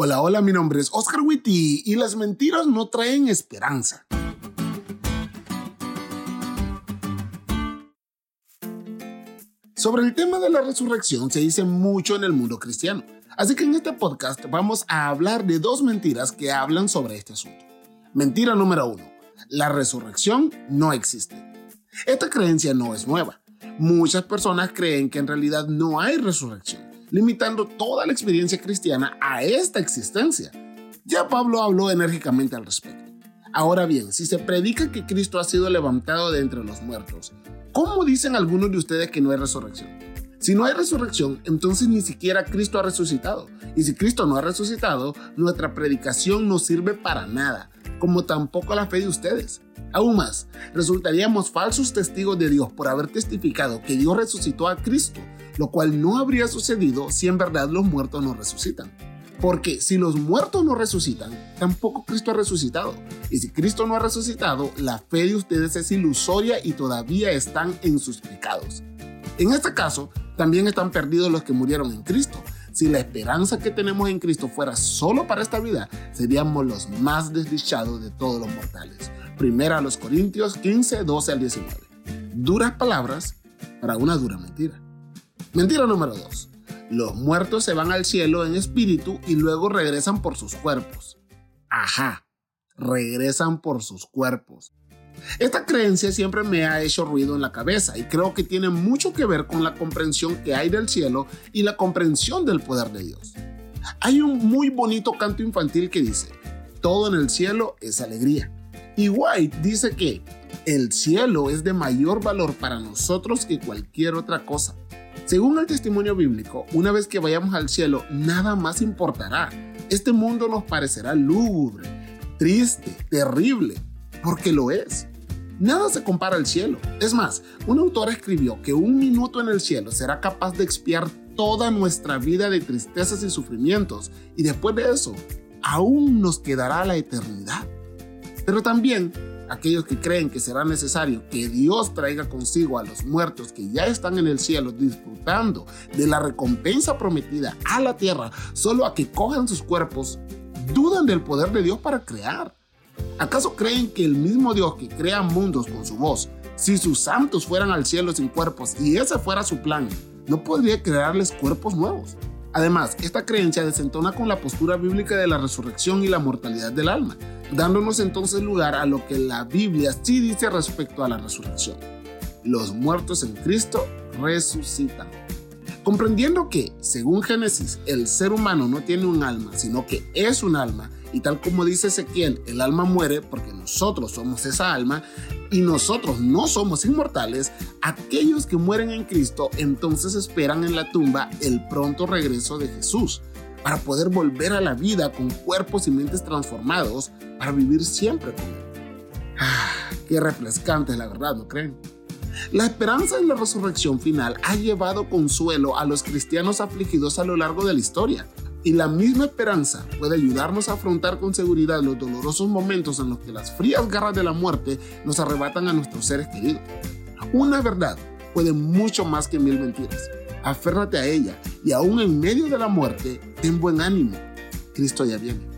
Hola, hola, mi nombre es Oscar Witty y las mentiras no traen esperanza. Sobre el tema de la resurrección se dice mucho en el mundo cristiano, así que en este podcast vamos a hablar de dos mentiras que hablan sobre este asunto. Mentira número uno, la resurrección no existe. Esta creencia no es nueva. Muchas personas creen que en realidad no hay resurrección, limitando toda la experiencia cristiana a esta existencia. Ya Pablo habló enérgicamente al respecto. Ahora bien, si se predica que Cristo ha sido levantado de entre los muertos, ¿cómo dicen algunos de ustedes que no hay resurrección? Si no hay resurrección, entonces ni siquiera Cristo ha resucitado. Y si Cristo no ha resucitado, nuestra predicación no sirve para nada, como tampoco la fe de ustedes. Aún más, resultaríamos falsos testigos de Dios por haber testificado que Dios resucitó a Cristo, lo cual no habría sucedido si en verdad los muertos no resucitan. Porque si los muertos no resucitan, tampoco Cristo ha resucitado. Y si Cristo no ha resucitado, la fe de ustedes es ilusoria y todavía están en sus pecados. En este caso, también están perdidos los que murieron en Cristo. Si la esperanza que tenemos en Cristo fuera solo para esta vida, seríamos los más desdichados de todos los mortales. Primera a los Corintios 15, 12 al 19. Duras palabras para una dura mentira. Mentira número 2. Los muertos se van al cielo en espíritu y luego regresan por sus cuerpos. Ajá, regresan por sus cuerpos. Esta creencia siempre me ha hecho ruido en la cabeza y creo que tiene mucho que ver con la comprensión que hay del cielo y la comprensión del poder de Dios. Hay un muy bonito canto infantil que dice, todo en el cielo es alegría. Y White dice que el cielo es de mayor valor para nosotros que cualquier otra cosa. Según el testimonio bíblico, una vez que vayamos al cielo, nada más importará. Este mundo nos parecerá lúgubre, triste, terrible, porque lo es. Nada se compara al cielo. Es más, un autor escribió que un minuto en el cielo será capaz de expiar toda nuestra vida de tristezas y sufrimientos, y después de eso, aún nos quedará la eternidad. Pero también aquellos que creen que será necesario que Dios traiga consigo a los muertos que ya están en el cielo disfrutando de la recompensa prometida a la tierra solo a que cojan sus cuerpos, dudan del poder de Dios para crear. ¿Acaso creen que el mismo Dios que crea mundos con su voz, si sus santos fueran al cielo sin cuerpos y ese fuera su plan, no podría crearles cuerpos nuevos? Además, esta creencia desentona con la postura bíblica de la resurrección y la mortalidad del alma, dándonos entonces lugar a lo que la Biblia sí dice respecto a la resurrección. Los muertos en Cristo resucitan. Comprendiendo que, según Génesis, el ser humano no tiene un alma, sino que es un alma, y tal como dice Ezequiel, el alma muere porque nosotros somos esa alma y nosotros no somos inmortales, aquellos que mueren en Cristo entonces esperan en la tumba el pronto regreso de Jesús para poder volver a la vida con cuerpos y mentes transformados para vivir siempre con Él. Ah, qué refrescante es la verdad, ¿no creen? La esperanza en la resurrección final ha llevado consuelo a los cristianos afligidos a lo largo de la historia. Y la misma esperanza puede ayudarnos a afrontar con seguridad los dolorosos momentos en los que las frías garras de la muerte nos arrebatan a nuestros seres queridos. Una verdad puede mucho más que mil mentiras. Aférrate a ella y aún en medio de la muerte, ten buen ánimo. Cristo ya viene.